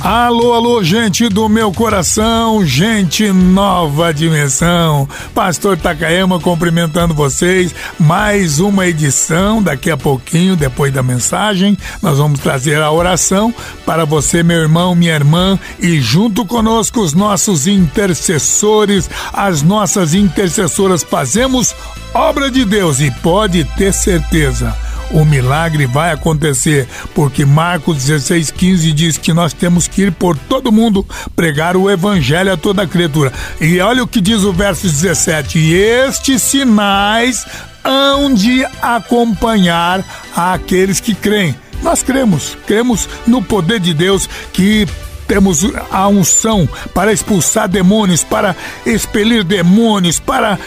Alô, alô, gente do meu coração, gente nova dimensão. Pastor Takayama cumprimentando vocês. Mais uma edição. Daqui a pouquinho, depois da mensagem, nós vamos trazer a oração para você, meu irmão, minha irmã, e junto conosco os nossos intercessores, as nossas intercessoras. Fazemos obra de Deus e pode ter certeza o milagre vai acontecer, porque Marcos 16,15 diz que nós temos que ir por todo mundo pregar o evangelho a toda criatura. E olha o que diz o verso 17: e estes sinais hão de acompanhar aqueles que creem. Nós cremos, cremos no poder de Deus que temos a unção para expulsar demônios, para expelir demônios, para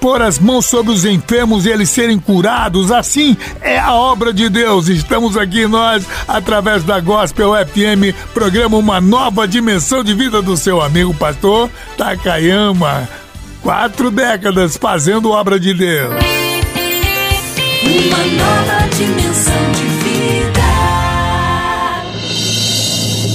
pôr as mãos sobre os enfermos e eles serem curados. Assim é a obra de Deus. Estamos aqui nós, através da Gospel FM, programa Uma Nova Dimensão de Vida do seu amigo pastor Takayama. Quatro décadas fazendo obra de Deus. Uma nova dimensão de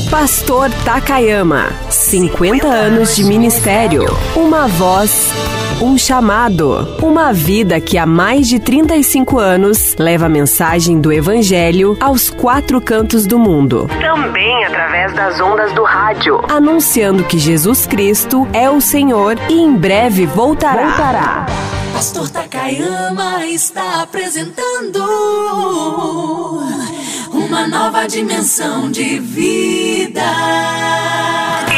Pastor Takayama, 50 anos de ministério, uma voz, um chamado, uma vida que há mais de 35 anos leva a mensagem do Evangelho aos quatro cantos do mundo. Também através das ondas do rádio, anunciando que Jesus Cristo é o Senhor e em breve voltará. voltará. Pastor Takayama está apresentando uma nova dimensão de vida.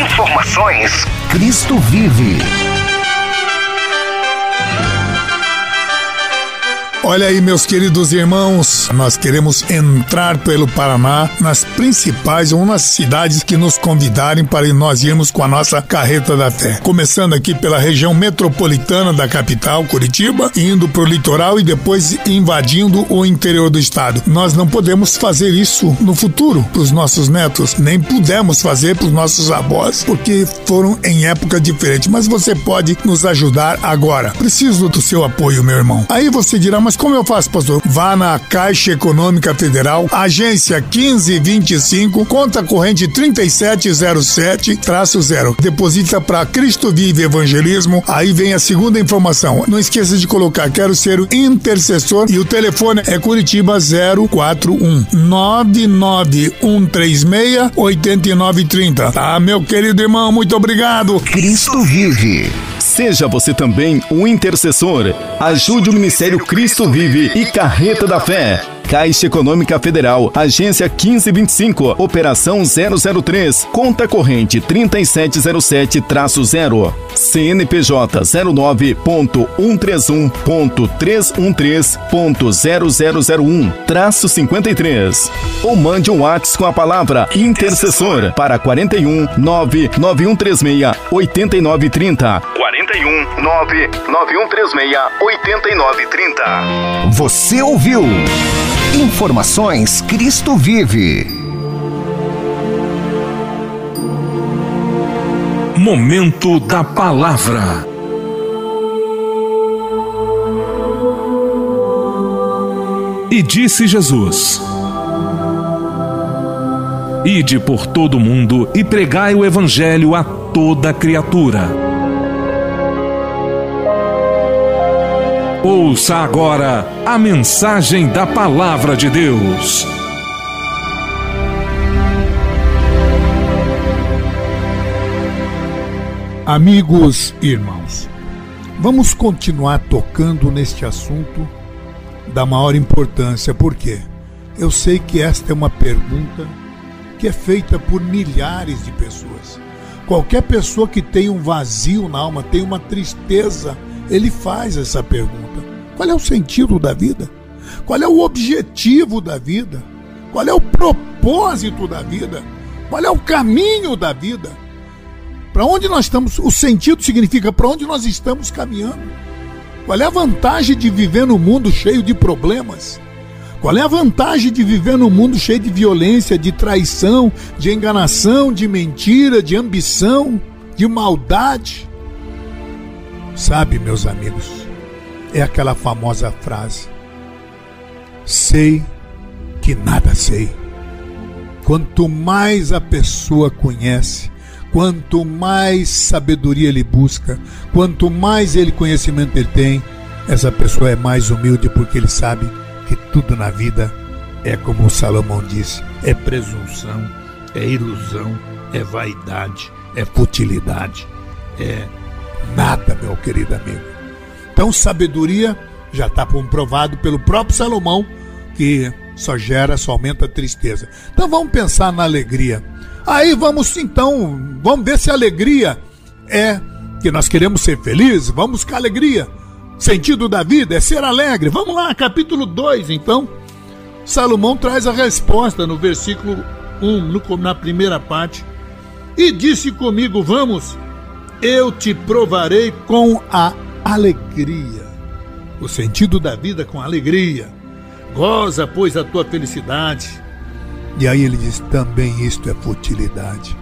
Informações: Cristo vive. Olha aí, meus queridos irmãos, nós queremos entrar pelo Paraná nas principais ou nas cidades que nos convidarem para nós irmos com a nossa carreta da fé. Começando aqui pela região metropolitana da capital, Curitiba, indo para o litoral e depois invadindo o interior do estado. Nós não podemos fazer isso no futuro para os nossos netos, nem pudemos fazer para os nossos avós, porque foram em época diferente. Mas você pode nos ajudar agora. Preciso do seu apoio, meu irmão. Aí você dirá, mas mas como eu faço, pastor? Vá na Caixa Econômica Federal, agência 1525, conta corrente 3707-0. Deposita para Cristo Vive Evangelismo. Aí vem a segunda informação. Não esqueça de colocar, quero ser o intercessor e o telefone é Curitiba 041 99136 8930. Tá, meu querido irmão, muito obrigado. Cristo Vive. Seja você também um intercessor. Ajude o Ministério Cristo Vive e Carreta da Fé. Caixa Econômica Federal, Agência 1525, Operação 003, Conta Corrente 3707-0, CNPJ 09.131.313.0001-53. Ou mande um WhatsApp com a palavra Intercessor para 41 99136 8930. 41 99136 8930. Você ouviu? Informações Cristo Vive. Momento da Palavra. E disse Jesus: Ide por todo o mundo e pregai o Evangelho a toda criatura. Ouça agora a mensagem da Palavra de Deus. Amigos e irmãos, vamos continuar tocando neste assunto da maior importância, porque eu sei que esta é uma pergunta que é feita por milhares de pessoas. Qualquer pessoa que tem um vazio na alma, tem uma tristeza, ele faz essa pergunta. Qual é o sentido da vida? Qual é o objetivo da vida? Qual é o propósito da vida? Qual é o caminho da vida? Para onde nós estamos? O sentido significa para onde nós estamos caminhando. Qual é a vantagem de viver num mundo cheio de problemas? Qual é a vantagem de viver num mundo cheio de violência, de traição, de enganação, de mentira, de ambição, de maldade? Sabe, meus amigos, é aquela famosa frase: sei que nada sei. Quanto mais a pessoa conhece, quanto mais sabedoria ele busca, quanto mais ele conhecimento ele tem, essa pessoa é mais humilde porque ele sabe que tudo na vida é como Salomão disse, é presunção, é ilusão, é vaidade, é futilidade, é nada, meu querido amigo. Então, sabedoria já está comprovado pelo próprio Salomão que só gera, só aumenta a tristeza. Então vamos pensar na alegria. Aí vamos então, vamos ver se a alegria é que nós queremos ser felizes, vamos buscar alegria. Sentido da vida é ser alegre. Vamos lá, capítulo 2, então. Salomão traz a resposta no versículo 1, no, na primeira parte. E disse comigo: Vamos, eu te provarei com a alegria. O sentido da vida com alegria. Goza, pois, a tua felicidade. E aí ele diz: também isto é futilidade.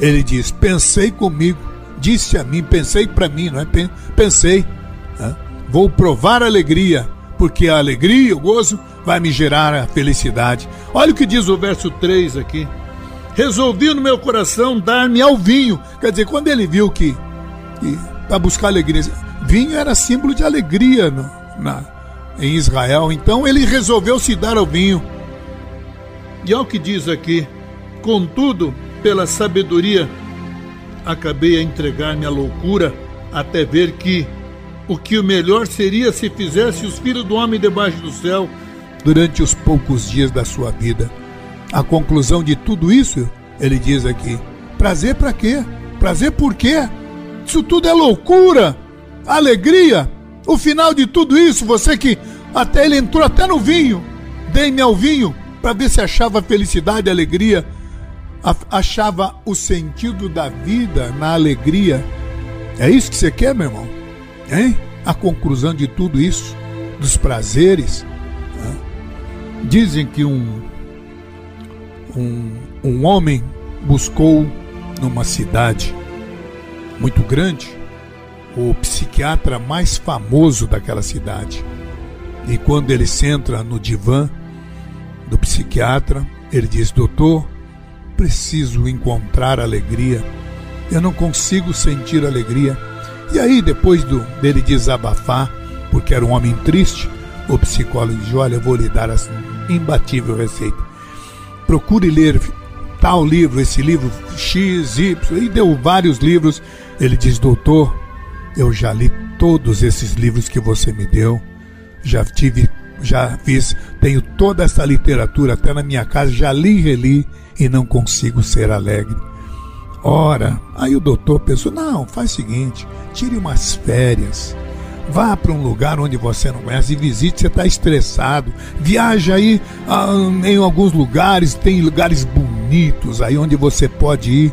Ele diz: pensei comigo, disse a mim, pensei para mim, não é? Pensei, né? vou provar a alegria, porque a alegria, o gozo, vai me gerar a felicidade. Olha o que diz o verso 3 aqui. Resolvi no meu coração dar-me ao vinho. Quer dizer, quando ele viu que, que para buscar alegria, vinho era símbolo de alegria no, na, em Israel. Então ele resolveu se dar ao vinho. E ao que diz aqui, contudo, pela sabedoria, acabei a entregar-me à loucura, até ver que o que o melhor seria se fizesse os filhos do homem debaixo do céu durante os poucos dias da sua vida. A conclusão de tudo isso, ele diz aqui: prazer para quê? Prazer por quê? Isso tudo é loucura, alegria. O final de tudo isso, você que até ele entrou até no vinho, dei-me ao vinho para ver se achava felicidade alegria, achava o sentido da vida na alegria. É isso que você quer, meu irmão? Hein? A conclusão de tudo isso, dos prazeres. Né? Dizem que um, um, um homem buscou numa cidade muito grande o psiquiatra mais famoso daquela cidade. E quando ele senta no divã do psiquiatra, ele diz: Doutor, preciso encontrar alegria. Eu não consigo sentir alegria. E aí, depois do, dele desabafar, porque era um homem triste, o psicólogo diz: Olha, eu vou lhe dar essa imbatível receita. Procure ler tal livro, esse livro X, Y, e deu vários livros. Ele diz: Doutor, eu já li todos esses livros que você me deu, já tive, já fiz, tenho toda essa literatura até na minha casa, já li e reli e não consigo ser alegre. Ora, aí o doutor pensou: não, faz o seguinte, tire umas férias. Vá para um lugar onde você não conhece e visite. Você está estressado. Viaja aí ah, em alguns lugares, tem lugares bonitos aí onde você pode ir.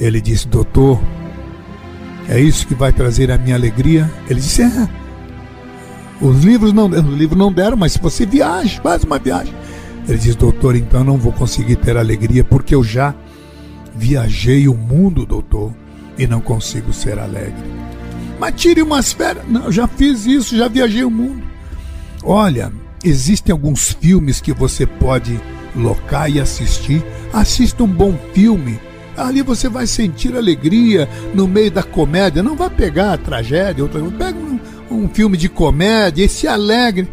Ele disse: Doutor, é isso que vai trazer a minha alegria? Ele disse: É. Os livros não, os livros não deram, mas se você viaja, faz uma viagem. Ele diz: Doutor, então não vou conseguir ter alegria porque eu já viajei o mundo, doutor, e não consigo ser alegre. Mas tire umas férias. Não, já fiz isso, já viajei o mundo. Olha, existem alguns filmes que você pode locar e assistir. Assista um bom filme Ali você vai sentir alegria no meio da comédia. Não vai pegar a tragédia, outra Pega um, um filme de comédia e se alegre.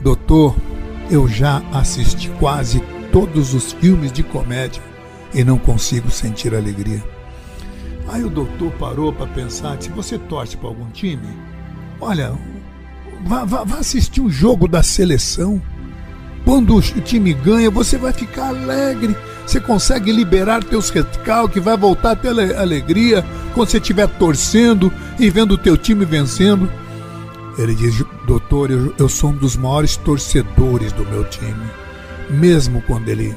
Doutor, eu já assisti quase todos os filmes de comédia e não consigo sentir alegria. Aí o doutor parou para pensar: se você torce para algum time, olha, vá, vá, vá assistir um jogo da seleção. Quando o time ganha, você vai ficar alegre você consegue liberar teus recalques, vai voltar a ter alegria quando você estiver torcendo e vendo o teu time vencendo. Ele diz, doutor, eu, eu sou um dos maiores torcedores do meu time. Mesmo quando ele.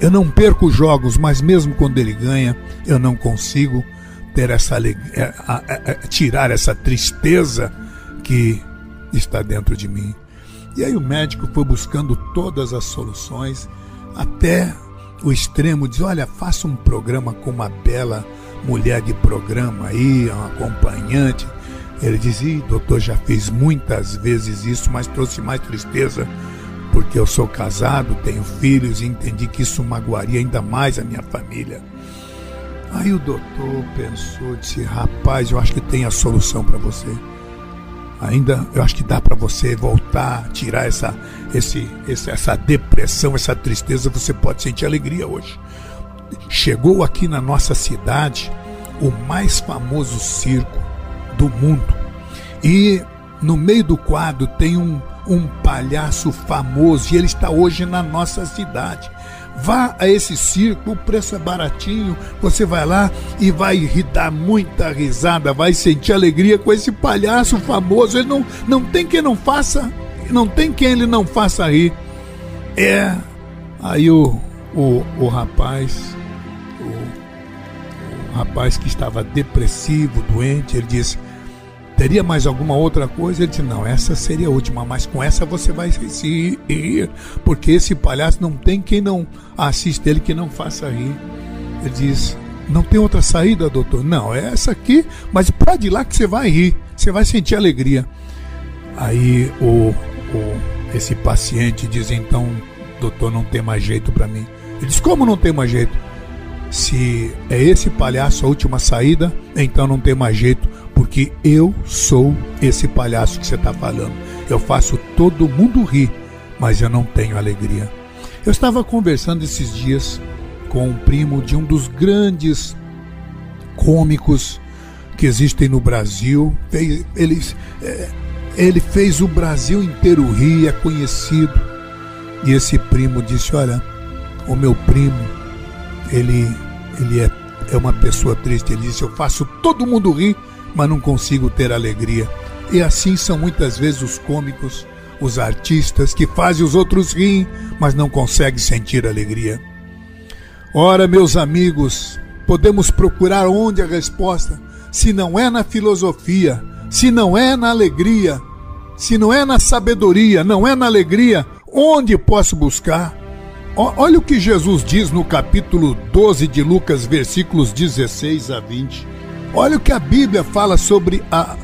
Eu não perco jogos, mas mesmo quando ele ganha, eu não consigo ter essa alegria, tirar essa tristeza que está dentro de mim. E aí o médico foi buscando todas as soluções, até o extremo diz: olha, faça um programa com uma bela mulher de programa aí, um acompanhante. Ele dizia, doutor, já fiz muitas vezes isso, mas trouxe mais tristeza porque eu sou casado, tenho filhos e entendi que isso magoaria ainda mais a minha família. Aí o doutor pensou, disse: rapaz, eu acho que tem a solução para você. Ainda eu acho que dá para você voltar, tirar essa, esse, esse, essa depressão, essa tristeza. Você pode sentir alegria hoje. Chegou aqui na nossa cidade o mais famoso circo do mundo. E no meio do quadro tem um, um palhaço famoso e ele está hoje na nossa cidade. Vá a esse circo, o preço é baratinho. Você vai lá e vai dar muita risada, vai sentir alegria com esse palhaço famoso. Ele não, não tem quem não faça, não tem quem ele não faça rir. É. Aí o, o, o rapaz, o, o rapaz que estava depressivo, doente, ele disse: Teria mais alguma outra coisa? Ele disse: Não, essa seria a última, mas com essa você vai se rir, porque esse palhaço não tem quem não assista ele que não faça rir. Ele diz: Não tem outra saída, doutor? Não, é essa aqui, mas pode ir lá que você vai rir, você vai sentir alegria. Aí o, o esse paciente diz: Então, doutor, não tem mais jeito para mim. Ele diz: Como não tem mais jeito? Se é esse palhaço a última saída, então não tem mais jeito porque eu sou esse palhaço que você está falando. Eu faço todo mundo rir, mas eu não tenho alegria. Eu estava conversando esses dias com um primo de um dos grandes cômicos que existem no Brasil. Ele, é, ele fez o Brasil inteiro rir, é conhecido. E esse primo disse: Olha, o meu primo, ele, ele é, é uma pessoa triste. Ele disse: Eu faço todo mundo rir, mas não consigo ter alegria. E assim são muitas vezes os cômicos, os artistas que fazem os outros rir, mas não conseguem sentir alegria. Ora, meus amigos, podemos procurar onde a resposta, se não é na filosofia, se não é na alegria, se não é na sabedoria, não é na alegria, onde posso buscar? Olha o que Jesus diz no capítulo 12 de Lucas, versículos 16 a 20. Olha o que a Bíblia fala sobre a,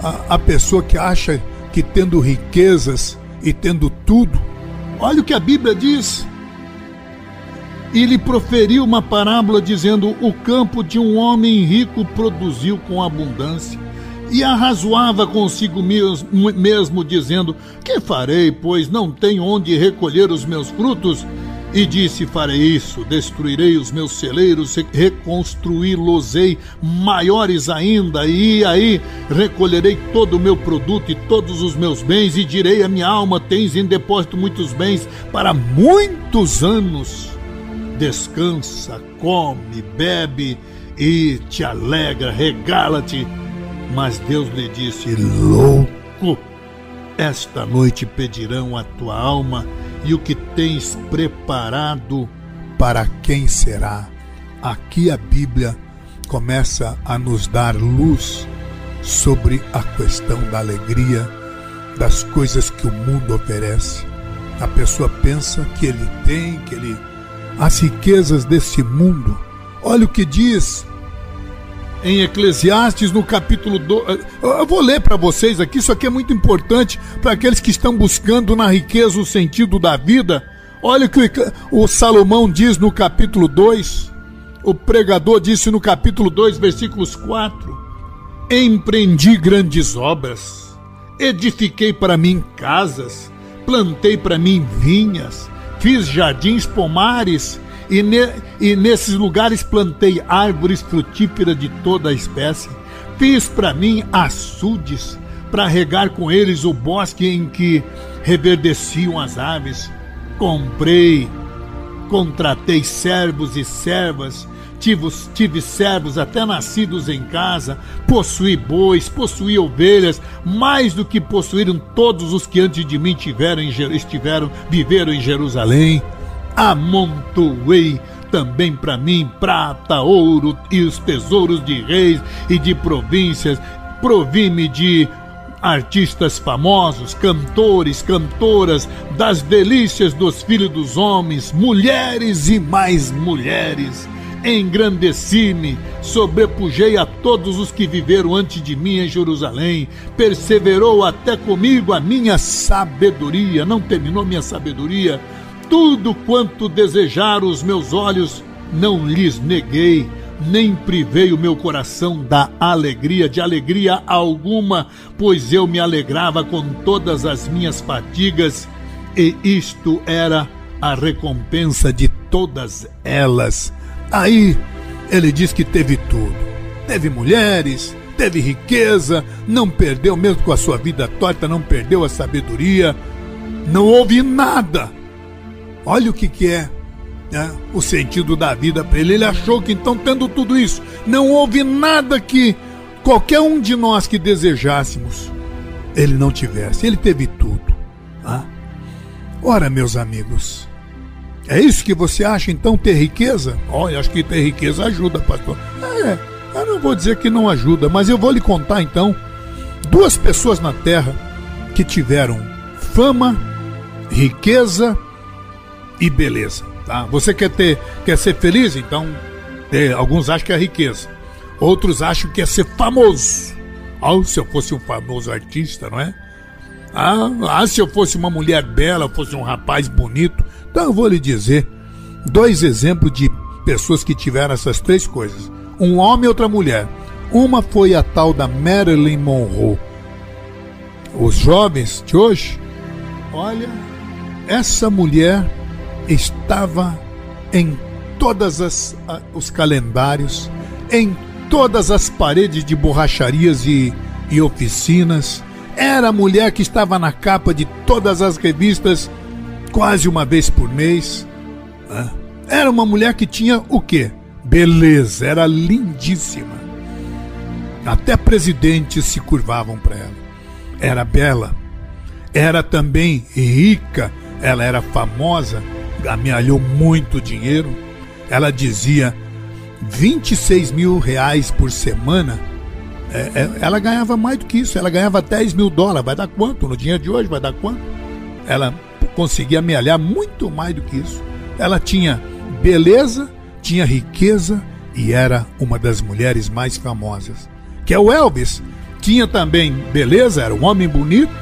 a, a pessoa que acha que tendo riquezas e tendo tudo. Olha o que a Bíblia diz. E lhe proferiu uma parábola dizendo: O campo de um homem rico produziu com abundância. E arrazoava consigo mesmo, dizendo: Que farei, pois não tenho onde recolher os meus frutos? E disse: Farei isso, destruirei os meus celeiros, reconstruí-los-ei maiores ainda, e aí recolherei todo o meu produto e todos os meus bens, e direi à minha alma: Tens em depósito muitos bens para muitos anos. Descansa, come, bebe e te alegra, regala-te. Mas Deus lhe disse: Louco, esta noite pedirão a tua alma e o que tens preparado para quem será. Aqui a Bíblia começa a nos dar luz sobre a questão da alegria, das coisas que o mundo oferece. A pessoa pensa que ele tem, que ele as riquezas desse mundo. Olha o que diz em Eclesiastes, no capítulo 2. Eu vou ler para vocês aqui, isso aqui é muito importante para aqueles que estão buscando na riqueza o sentido da vida. Olha o que o Salomão diz no capítulo 2. O pregador disse no capítulo 2, versículos 4: Empreendi grandes obras, edifiquei para mim casas, plantei para mim vinhas, fiz jardins pomares e, ne, e nesses lugares plantei árvores frutíferas de toda a espécie. Fiz para mim açudes, para regar com eles o bosque em que reverdeciam as aves. Comprei, contratei servos e servas, tive, tive servos até nascidos em casa, possuí bois, possuí ovelhas, mais do que possuíram todos os que antes de mim tiveram, estiveram, viveram em Jerusalém amontoei também para mim prata, ouro e os tesouros de reis e de províncias. Provi-me de artistas famosos, cantores, cantoras, das delícias dos filhos dos homens, mulheres e mais mulheres. Engrandeci-me, sobrepujei a todos os que viveram antes de mim em Jerusalém, perseverou até comigo a minha sabedoria, não terminou minha sabedoria. Tudo quanto desejaram os meus olhos, não lhes neguei nem privei o meu coração da alegria, de alegria alguma, pois eu me alegrava com todas as minhas fadigas, e isto era a recompensa de todas elas. Aí ele diz que teve tudo: teve mulheres, teve riqueza, não perdeu, mesmo com a sua vida torta, não perdeu a sabedoria, não houve nada. Olha o que, que é né, o sentido da vida para ele. Ele achou que então, tendo tudo isso, não houve nada que qualquer um de nós que desejássemos ele não tivesse. Ele teve tudo. Tá? Ora, meus amigos, é isso que você acha então ter riqueza? Olha, acho que ter riqueza ajuda, pastor. É, eu não vou dizer que não ajuda, mas eu vou lhe contar então duas pessoas na terra que tiveram fama, riqueza e beleza. Tá? Você quer ter, quer ser feliz? Então, é, alguns acham que é riqueza. Outros acham que é ser famoso. Ah, se eu fosse um famoso artista, não é? Ah, ah, se eu fosse uma mulher bela, fosse um rapaz bonito. Então eu vou lhe dizer dois exemplos de pessoas que tiveram essas três coisas: um homem e outra mulher. Uma foi a tal da Marilyn Monroe. Os jovens de hoje, olha, essa mulher estava em todas as os calendários, em todas as paredes de borracharias e, e oficinas. Era a mulher que estava na capa de todas as revistas quase uma vez por mês. Né? Era uma mulher que tinha o quê? Beleza, era lindíssima. Até presidentes se curvavam para ela. Era bela. Era também rica, ela era famosa amealhou muito dinheiro. Ela dizia 26 mil reais por semana. É, é, ela ganhava mais do que isso, ela ganhava 10 mil dólares. Vai dar quanto? No dinheiro de hoje vai dar quanto? Ela conseguia amealhar muito mais do que isso. Ela tinha beleza, tinha riqueza e era uma das mulheres mais famosas. Que é o Elvis. Tinha também beleza, era um homem bonito,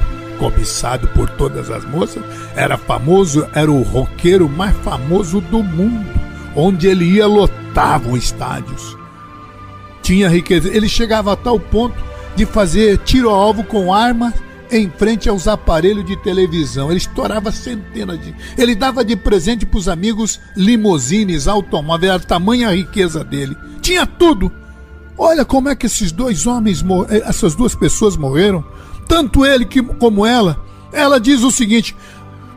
cobiçado por todas as moças, era famoso, era o roqueiro mais famoso do mundo. Onde ele ia, lotavam estádios. Tinha riqueza. Ele chegava a tal ponto de fazer tiro-alvo com armas em frente aos aparelhos de televisão. Ele estourava centenas de. Ele dava de presente para os amigos limousines, automóveis, era a tamanha riqueza dele. Tinha tudo. Olha como é que esses dois homens, eh, essas duas pessoas morreram tanto ele que, como ela. Ela diz o seguinte: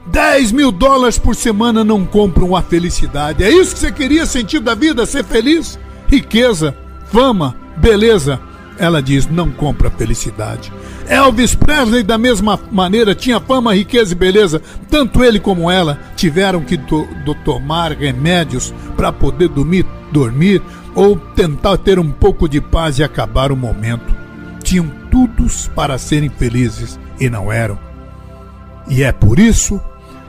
10 mil dólares por semana não compram a felicidade. É isso que você queria sentir da vida? Ser feliz? Riqueza, fama, beleza. Ela diz: não compra felicidade. Elvis Presley, da mesma maneira, tinha fama, riqueza e beleza. Tanto ele como ela tiveram que do, do tomar remédios para poder dormir, dormir ou tentar ter um pouco de paz e acabar o momento tinham todos para serem felizes e não eram. E é por isso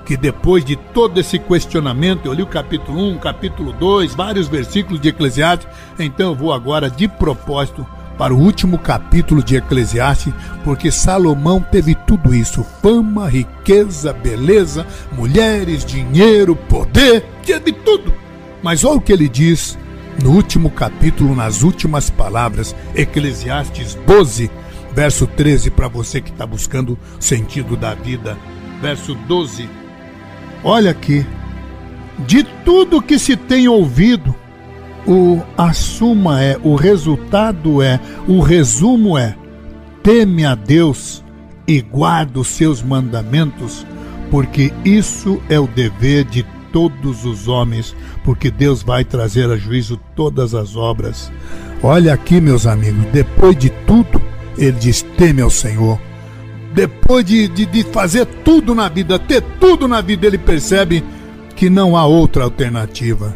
que depois de todo esse questionamento, eu li o capítulo 1, capítulo 2, vários versículos de Eclesiastes, então eu vou agora de propósito para o último capítulo de Eclesiastes, porque Salomão teve tudo isso: fama, riqueza, beleza, mulheres, dinheiro, poder, teve tudo. Mas olha o que ele diz no último capítulo, nas últimas palavras, Eclesiastes 12, verso 13, para você que está buscando sentido da vida. Verso 12. Olha aqui. De tudo que se tem ouvido, o a suma é, o resultado é, o resumo é: teme a Deus e guarda os seus mandamentos, porque isso é o dever de todos os homens, porque Deus vai trazer a juízo todas as obras. Olha aqui, meus amigos, depois de tudo, ele diz: teme ao Senhor. Depois de, de, de fazer tudo na vida, ter tudo na vida, ele percebe que não há outra alternativa.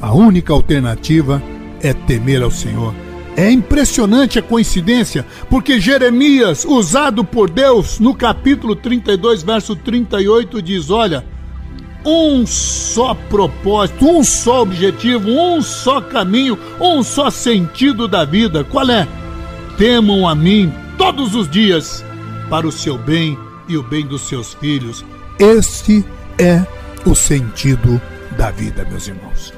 A única alternativa é temer ao Senhor. É impressionante a coincidência, porque Jeremias, usado por Deus, no capítulo 32, verso 38, diz: Olha, um só propósito, um só objetivo, um só caminho, um só sentido da vida. Qual é? Temam a mim todos os dias, para o seu bem e o bem dos seus filhos. Este é o sentido da vida, meus irmãos.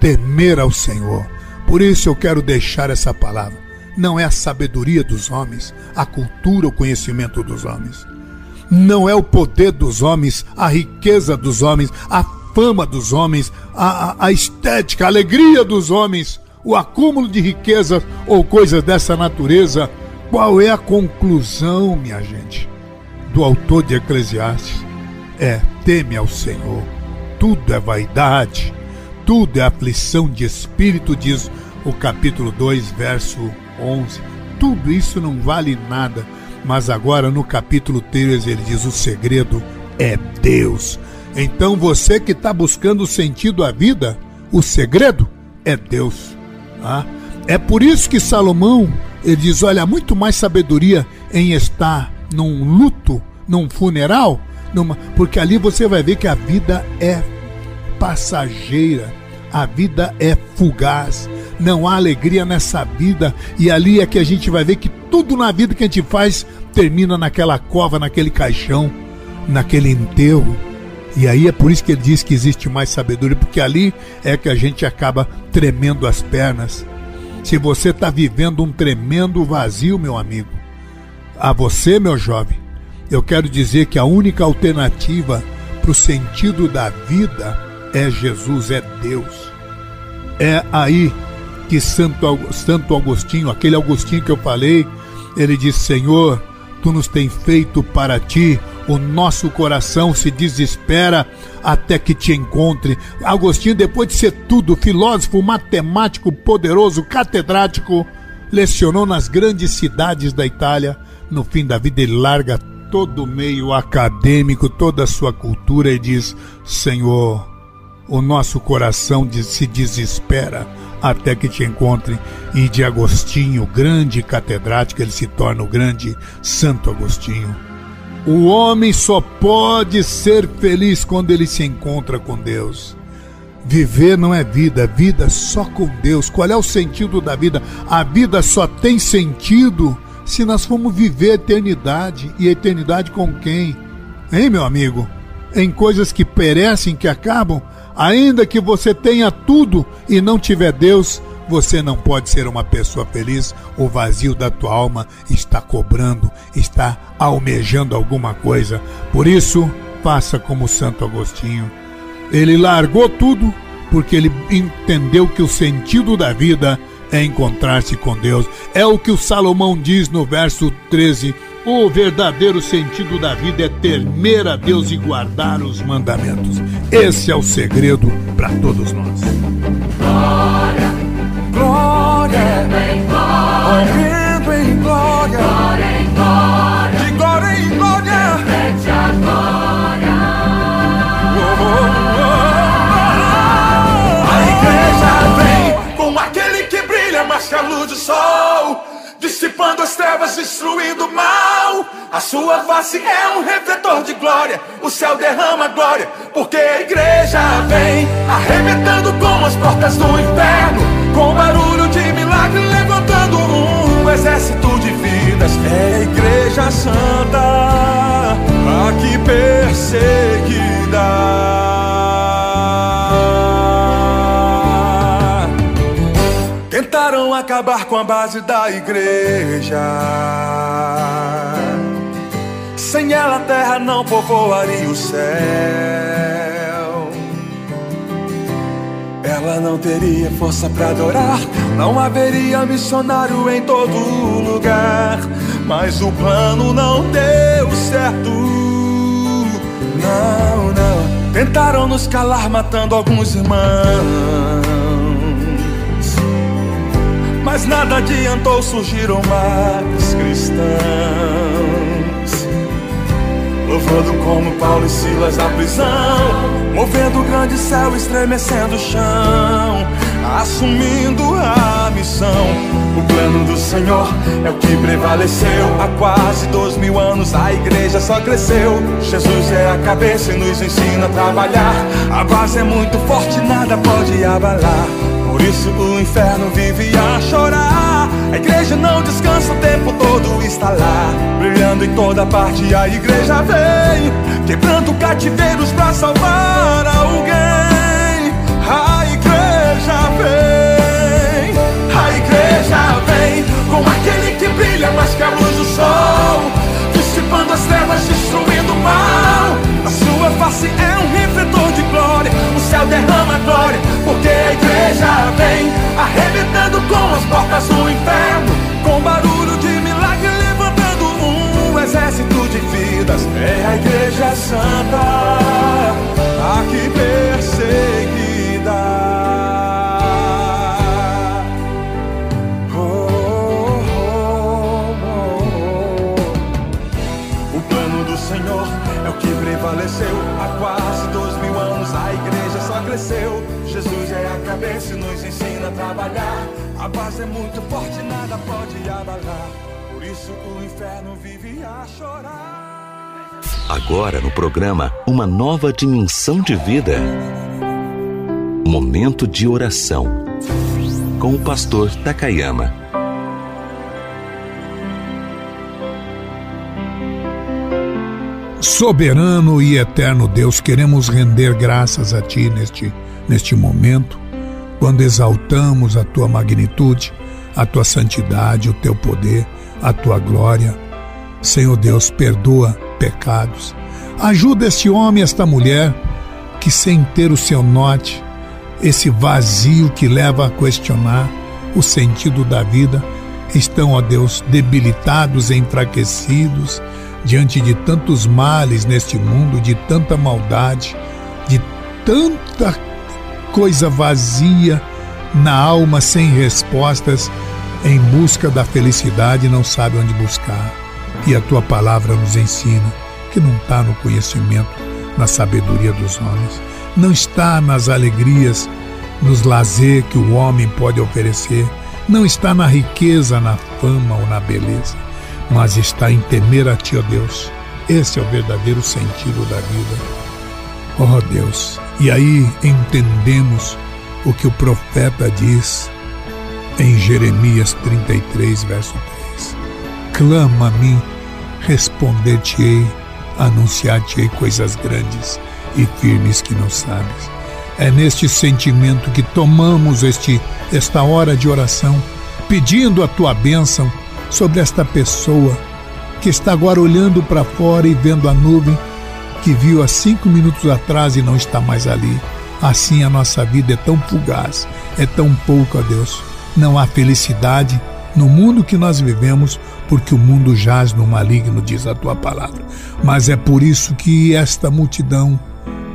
Temer ao Senhor por isso eu quero deixar essa palavra. Não é a sabedoria dos homens, a cultura, o conhecimento dos homens. Não é o poder dos homens, a riqueza dos homens, a fama dos homens, a, a, a estética, a alegria dos homens, o acúmulo de riquezas ou coisas dessa natureza. Qual é a conclusão, minha gente, do autor de Eclesiastes? É: teme ao Senhor. Tudo é vaidade, tudo é aflição de espírito, diz o capítulo 2, verso 11. Tudo isso não vale nada, mas agora no capítulo 3 ele diz: o segredo é Deus. Então você que está buscando o sentido da vida, o segredo é Deus. Tá? É por isso que Salomão ele diz: olha, muito mais sabedoria em estar num luto, num funeral, numa... porque ali você vai ver que a vida é passageira a vida é fugaz, não há alegria nessa vida, e ali é que a gente vai ver que tudo na vida que a gente faz termina naquela cova, naquele caixão, naquele enterro. E aí é por isso que ele diz que existe mais sabedoria, porque ali é que a gente acaba tremendo as pernas. Se você está vivendo um tremendo vazio, meu amigo, a você, meu jovem, eu quero dizer que a única alternativa para o sentido da vida é Jesus, é Deus. É aí que Santo, Santo Agostinho, aquele Agostinho que eu falei, ele diz: Senhor, tu nos tem feito para ti, o nosso coração se desespera até que te encontre. Agostinho, depois de ser tudo, filósofo, matemático, poderoso, catedrático, lecionou nas grandes cidades da Itália. No fim da vida, ele larga todo o meio acadêmico, toda a sua cultura e diz: Senhor, o nosso coração se desespera até que te encontre. E de Agostinho, grande catedrático, ele se torna o grande Santo Agostinho. O homem só pode ser feliz quando ele se encontra com Deus. Viver não é vida, vida só com Deus. Qual é o sentido da vida? A vida só tem sentido se nós formos viver a eternidade. E a eternidade com quem? Hein, meu amigo? Em coisas que perecem, que acabam? Ainda que você tenha tudo e não tiver Deus, você não pode ser uma pessoa feliz. O vazio da tua alma está cobrando, está almejando alguma coisa. Por isso, faça como Santo Agostinho. Ele largou tudo porque ele entendeu que o sentido da vida é encontrar-se com Deus. É o que o Salomão diz no verso 13 o verdadeiro sentido da vida é temer a Deus e guardar os mandamentos. Esse é o segredo para todos nós. Destruindo o mal. A sua face é um refletor de glória, o céu derrama glória, porque a igreja vem arrebentando com as portas do inferno, com barulho de milagre, levantando um exército de vidas. É a igreja santa, aqui perseguida. Tentaram acabar com a base da igreja. Sem ela a terra não povoaria o céu. Ela não teria força para adorar, não haveria missionário em todo lugar. Mas o plano não deu certo. Não, não. Tentaram nos calar, matando alguns irmãos. Mas nada adiantou, surgiram mais cristãos. Louvando como Paulo e Silas na prisão, movendo o grande céu, estremecendo o chão, assumindo a missão. O plano do Senhor é o que prevaleceu. Há quase dois mil anos a igreja só cresceu. Jesus é a cabeça e nos ensina a trabalhar. A base é muito forte, nada pode abalar. Por isso o inferno vive a chorar. A igreja não descansa o tempo todo, está lá, brilhando em toda parte. A igreja vem, quebrando cativeiros para salvar alguém. Trabalhar. A base é muito forte, nada pode abalar. Por isso o inferno vive a chorar. Agora no programa Uma Nova Dimensão de Vida. Momento de oração. Com o pastor Takayama. Soberano e eterno Deus, queremos render graças a Ti neste, neste momento, quando exaltamos a Tua magnitude, a Tua santidade, o Teu poder, a Tua glória. Senhor Deus, perdoa pecados. Ajuda este homem, esta mulher, que sem ter o seu norte, esse vazio que leva a questionar o sentido da vida, estão, ó Deus, debilitados, enfraquecidos, diante de tantos males neste mundo, de tanta maldade, de tanta coisa vazia na alma sem respostas, em busca da felicidade não sabe onde buscar. E a tua palavra nos ensina que não está no conhecimento, na sabedoria dos homens, não está nas alegrias, nos lazer que o homem pode oferecer, não está na riqueza, na fama ou na beleza mas está em temer a Ti, ó Deus. Esse é o verdadeiro sentido da vida. Ó Deus, e aí entendemos o que o profeta diz em Jeremias 33, verso 3. Clama a mim, responder-te-ei, anunciar-te-ei coisas grandes e firmes que não sabes. É neste sentimento que tomamos este, esta hora de oração, pedindo a tua bênção sobre esta pessoa que está agora olhando para fora e vendo a nuvem que viu há cinco minutos atrás e não está mais ali. Assim a nossa vida é tão fugaz, é tão pouco a Deus. Não há felicidade no mundo que nós vivemos, porque o mundo jaz no maligno, diz a tua palavra. Mas é por isso que esta multidão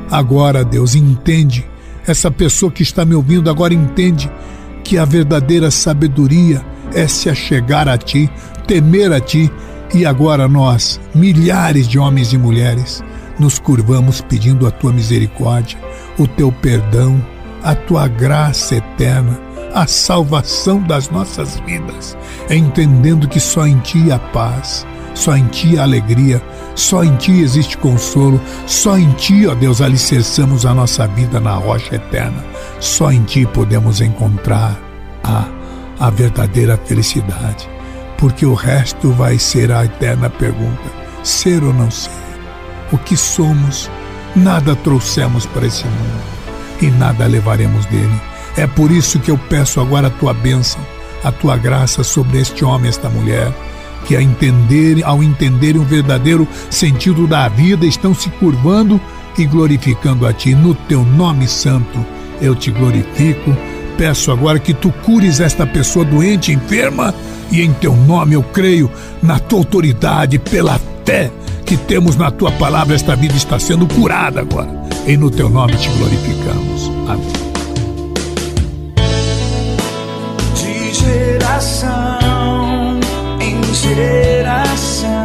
agora, Deus, entende. Essa pessoa que está me ouvindo agora entende que a verdadeira sabedoria é se achegar a ti, temer a ti, e agora nós, milhares de homens e mulheres, nos curvamos pedindo a tua misericórdia, o teu perdão, a tua graça eterna, a salvação das nossas vidas, entendendo que só em ti há paz, só em ti há alegria, só em ti existe consolo, só em ti, ó Deus, alicerçamos a nossa vida na rocha eterna, só em ti podemos encontrar a a verdadeira felicidade, porque o resto vai ser a eterna pergunta: ser ou não ser? O que somos, nada trouxemos para esse mundo e nada levaremos dele. É por isso que eu peço agora a tua bênção, a tua graça sobre este homem, esta mulher, que a entender, ao entenderem o verdadeiro sentido da vida, estão se curvando e glorificando a ti. No teu nome santo eu te glorifico peço agora que tu cures esta pessoa doente, enferma, e em teu nome eu creio na tua autoridade, pela fé que temos na tua palavra, esta vida está sendo curada agora. E no teu nome te glorificamos. Amém. De geração em geração.